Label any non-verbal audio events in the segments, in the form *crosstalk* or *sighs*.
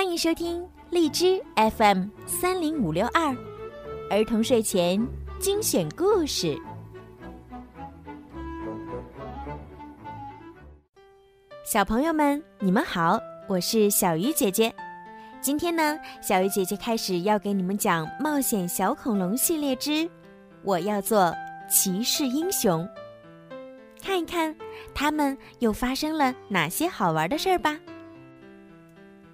欢迎收听荔枝 FM 三零五六二儿童睡前精选故事。小朋友们，你们好，我是小鱼姐姐。今天呢，小鱼姐姐开始要给你们讲《冒险小恐龙》系列之《我要做骑士英雄》，看一看他们又发生了哪些好玩的事儿吧。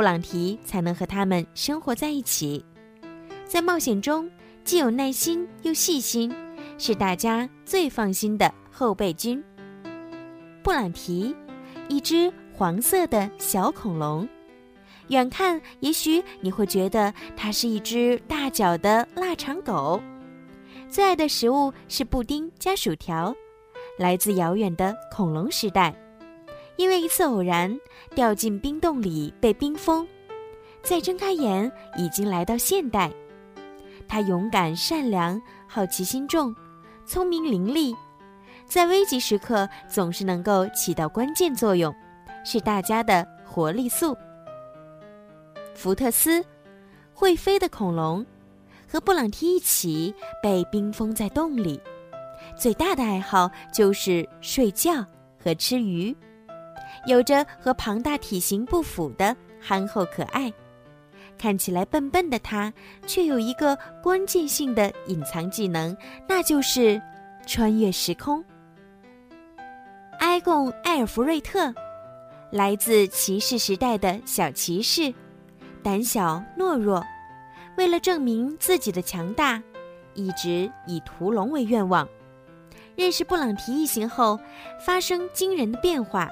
布朗提才能和他们生活在一起，在冒险中既有耐心又细心，是大家最放心的后备军。布朗提，一只黄色的小恐龙，远看也许你会觉得它是一只大脚的腊肠狗，最爱的食物是布丁加薯条，来自遥远的恐龙时代。因为一次偶然掉进冰洞里被冰封，再睁开眼已经来到现代。他勇敢善良，好奇心重，聪明伶俐，在危急时刻总是能够起到关键作用，是大家的活力素。福特斯，会飞的恐龙，和布朗提一起被冰封在洞里，最大的爱好就是睡觉和吃鱼。有着和庞大体型不符的憨厚可爱，看起来笨笨的他，却有一个关键性的隐藏技能，那就是穿越时空。埃贡·艾尔弗瑞特，来自骑士时代的小骑士，胆小懦弱，为了证明自己的强大，一直以屠龙为愿望。认识布朗提一行后，发生惊人的变化。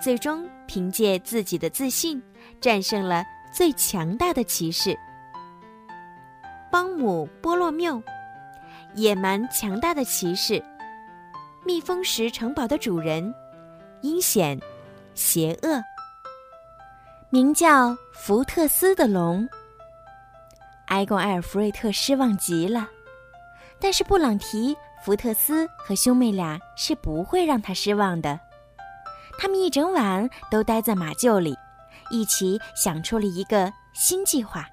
最终凭借自己的自信，战胜了最强大的骑士邦姆波洛缪，野蛮强大的骑士，蜜蜂石城堡的主人，阴险、邪恶，名叫福特斯的龙。埃贡·埃尔弗瑞特失望极了，但是布朗提、福特斯和兄妹俩是不会让他失望的。他们一整晚都待在马厩里，一起想出了一个新计划。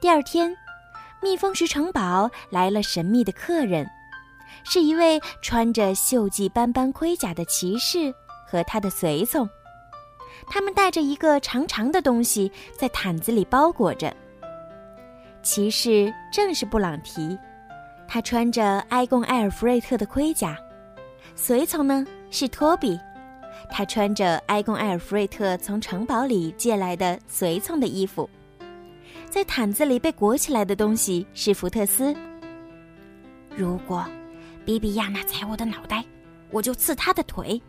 第二天，蜜蜂石城堡来了神秘的客人，是一位穿着锈迹斑斑盔甲的骑士和他的随从。他们带着一个长长的东西，在毯子里包裹着。骑士正是布朗提，他穿着埃贡·埃尔弗瑞特的盔甲；随从呢是托比。他穿着埃贡·埃尔弗瑞特从城堡里借来的随从的衣服，在毯子里被裹起来的东西是福特斯。如果比比亚娜踩我的脑袋，我就刺她的腿。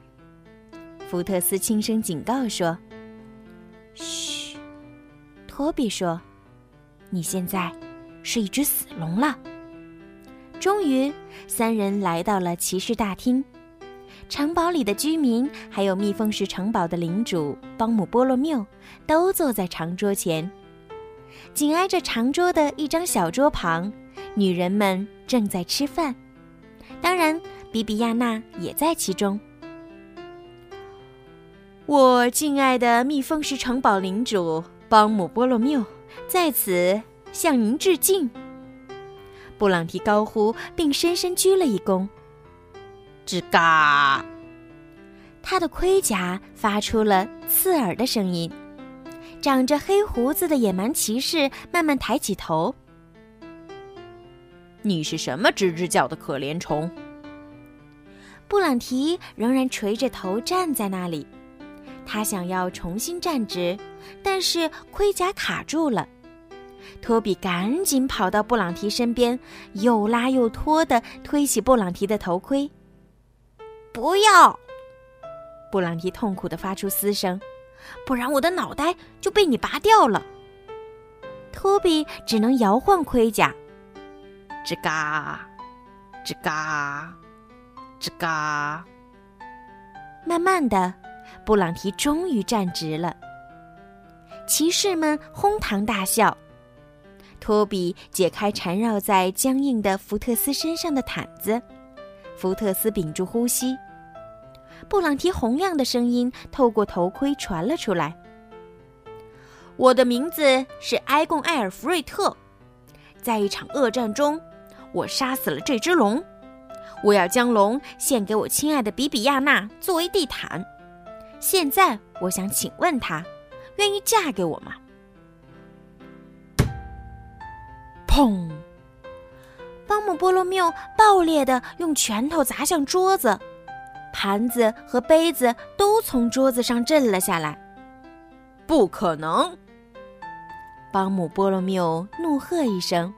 福特斯轻声警告说：“嘘。”托比说：“你现在是一只死龙了。”终于，三人来到了骑士大厅。城堡里的居民，还有蜜蜂石城堡的领主邦姆波洛缪，都坐在长桌前。紧挨着长桌的一张小桌旁，女人们正在吃饭，当然，比比亚娜也在其中。我敬爱的蜜蜂石城堡领主邦姆波洛缪在此向您致敬。布朗提高呼，并深深鞠了一躬。吱嘎！他的盔甲发出了刺耳的声音，长着黑胡子的野蛮骑士慢慢抬起头。你是什么吱吱叫的可怜虫？布朗提仍然垂着头站在那里，他想要重新站直，但是盔甲卡住了。托比赶紧跑到布朗提身边，又拉又拖地推起布朗提的头盔。不要！布朗提痛苦地发出嘶声，不然我的脑袋就被你拔掉了。托比只能摇晃盔甲，吱嘎，吱嘎，吱嘎。慢慢的，布朗提终于站直了。骑士们哄堂大笑。托比解开缠绕在僵硬的福特斯身上的毯子，福特斯屏住呼吸。布朗提洪亮的声音透过头盔传了出来：“我的名字是埃贡·艾尔弗瑞特，在一场恶战中，我杀死了这只龙。我要将龙献给我亲爱的比比亚娜作为地毯。现在，我想请问她，愿意嫁给我吗？”砰！邦姆波罗缪爆裂的用拳头砸向桌子，盘子和杯子都从桌子上震了下来。不可能！邦姆波罗缪怒喝一声：“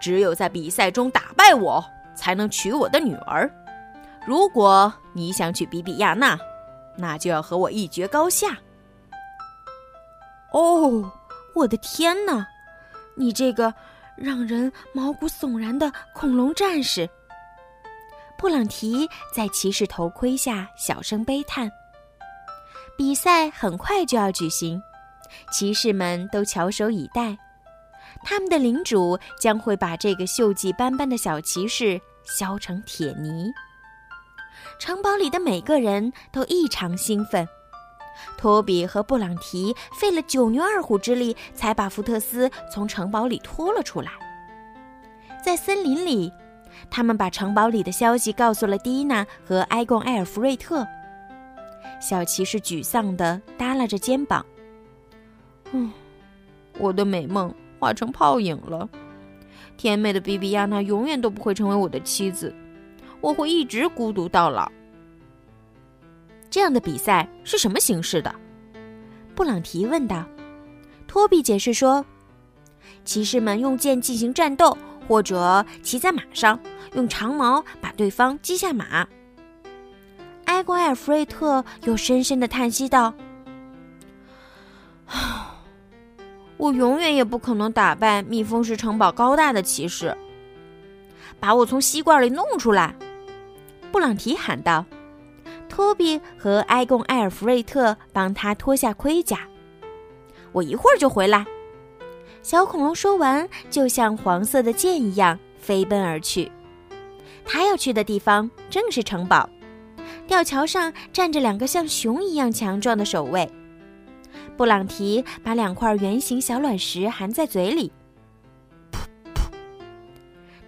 只有在比赛中打败我，才能娶我的女儿。如果你想娶比比亚娜，那就要和我一决高下。”哦，我的天哪！你这个……让人毛骨悚然的恐龙战士。布朗提在骑士头盔下小声悲叹。比赛很快就要举行，骑士们都翘首以待。他们的领主将会把这个锈迹斑斑的小骑士削成铁泥。城堡里的每个人都异常兴奋。托比和布朗提费了九牛二虎之力，才把福特斯从城堡里拖了出来。在森林里，他们把城堡里的消息告诉了蒂娜和埃贡·埃尔弗瑞特。小骑士沮丧地耷拉着肩膀：“嗯，我的美梦化成泡影了。甜美的比比亚娜永远都不会成为我的妻子，我会一直孤独到老。”这样的比赛是什么形式的？布朗提问道。托比解释说：“骑士们用剑进行战斗，或者骑在马上，用长矛把对方击下马。”埃贡·艾尔弗瑞特又深深的叹息道：“ *sighs* 我永远也不可能打败蜜蜂式城堡高大的骑士。把我从吸罐里弄出来！”布朗提喊道。托比和埃贡·埃尔弗瑞特帮他脱下盔甲。我一会儿就回来。小恐龙说完，就像黄色的箭一样飞奔而去。他要去的地方正是城堡。吊桥上站着两个像熊一样强壮的守卫。布朗提把两块圆形小卵石含在嘴里，噗噗。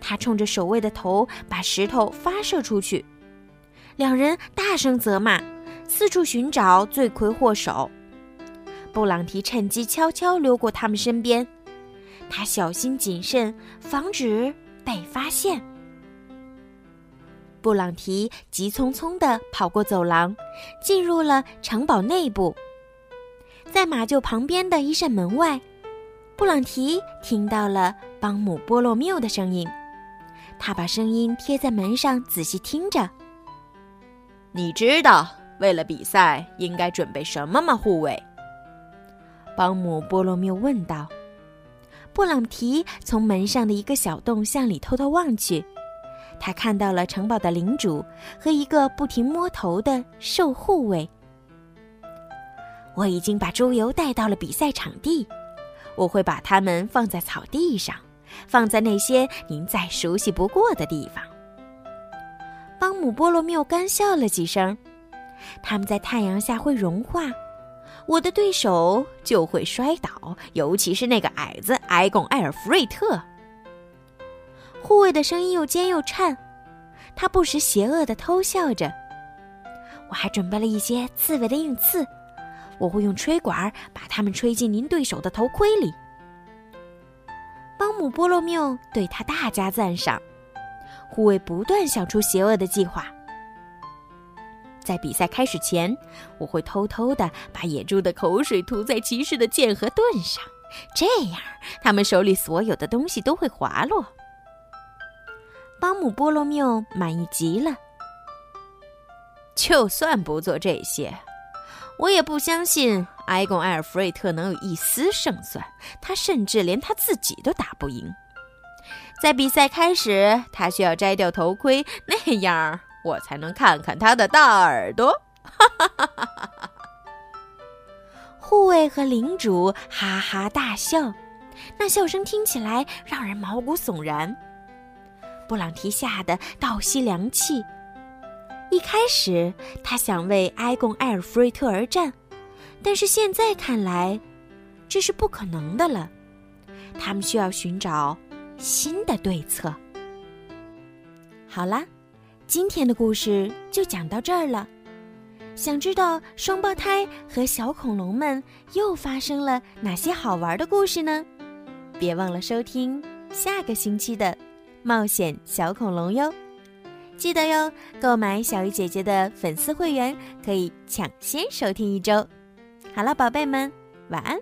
他冲着守卫的头把石头发射出去。两人大声责骂，四处寻找罪魁祸首。布朗提趁机悄悄溜过他们身边，他小心谨慎，防止被发现。布朗提急匆匆地跑过走廊，进入了城堡内部。在马厩旁边的一扇门外，布朗提听到了邦姆波洛缪的声音。他把声音贴在门上，仔细听着。你知道为了比赛应该准备什么吗，护卫？邦姆波罗缪问道。布朗提从门上的一个小洞向里偷偷望去，他看到了城堡的领主和一个不停摸头的瘦护卫。我已经把猪油带到了比赛场地，我会把它们放在草地上，放在那些您再熟悉不过的地方。邦姆波罗缪干笑了几声，他们在太阳下会融化，我的对手就会摔倒，尤其是那个矮子埃贡·艾尔弗瑞特。护卫的声音又尖又颤，他不时邪恶地偷笑着。我还准备了一些刺猬的硬刺，我会用吹管把它们吹进您对手的头盔里。邦姆波罗缪对他大加赞赏。护卫不断想出邪恶的计划。在比赛开始前，我会偷偷的把野猪的口水涂在骑士的剑和盾上，这样他们手里所有的东西都会滑落。邦姆波罗缪满意极了。就算不做这些，我也不相信埃贡·埃尔弗瑞特能有一丝胜算。他甚至连他自己都打不赢。在比赛开始，他需要摘掉头盔，那样我才能看看他的大耳朵。哈哈哈哈哈！护卫和领主哈哈大笑，那笑声听起来让人毛骨悚然。布朗提吓得倒吸凉气。一开始，他想为埃贡·埃尔弗瑞特而战，但是现在看来，这是不可能的了。他们需要寻找。新的对策。好啦，今天的故事就讲到这儿了。想知道双胞胎和小恐龙们又发生了哪些好玩的故事呢？别忘了收听下个星期的《冒险小恐龙》哟！记得哟，购买小鱼姐姐的粉丝会员可以抢先收听一周。好了，宝贝们，晚安。